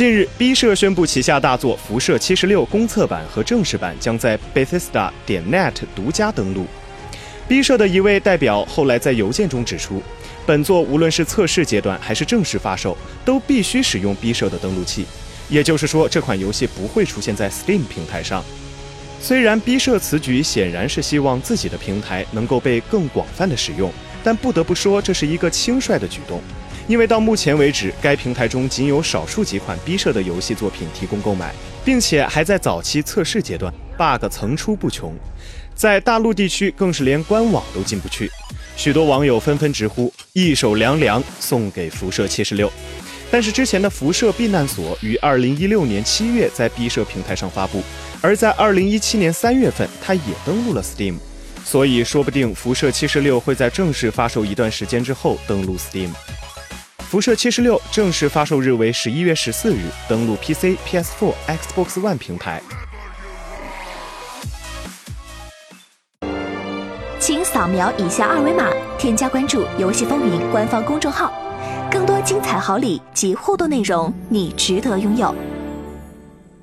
近日，B 社宣布旗下大作《辐射七十六》公测版和正式版将在 Bethesda 点 net 独家登陆。B 社的一位代表后来在邮件中指出，本作无论是测试阶段还是正式发售，都必须使用 B 社的登录器。也就是说，这款游戏不会出现在 Steam 平台上。虽然 B 社此举显然是希望自己的平台能够被更广泛的使用，但不得不说这是一个轻率的举动。因为到目前为止，该平台中仅有少数几款 B 社的游戏作品提供购买，并且还在早期测试阶段，bug 层出不穷，在大陆地区更是连官网都进不去。许多网友纷纷直呼“一手凉凉送给辐射七十六”。但是之前的辐射避难所于二零一六年七月在 B 社平台上发布，而在二零一七年三月份，它也登陆了 Steam，所以说不定辐射七十六会在正式发售一段时间之后登陆 Steam。辐射七十六正式发售日为十一月十四日，登陆 PC、PS4、Xbox One 平台。请扫描以下二维码，添加关注“游戏风云”官方公众号，更多精彩好礼及互动内容，你值得拥有。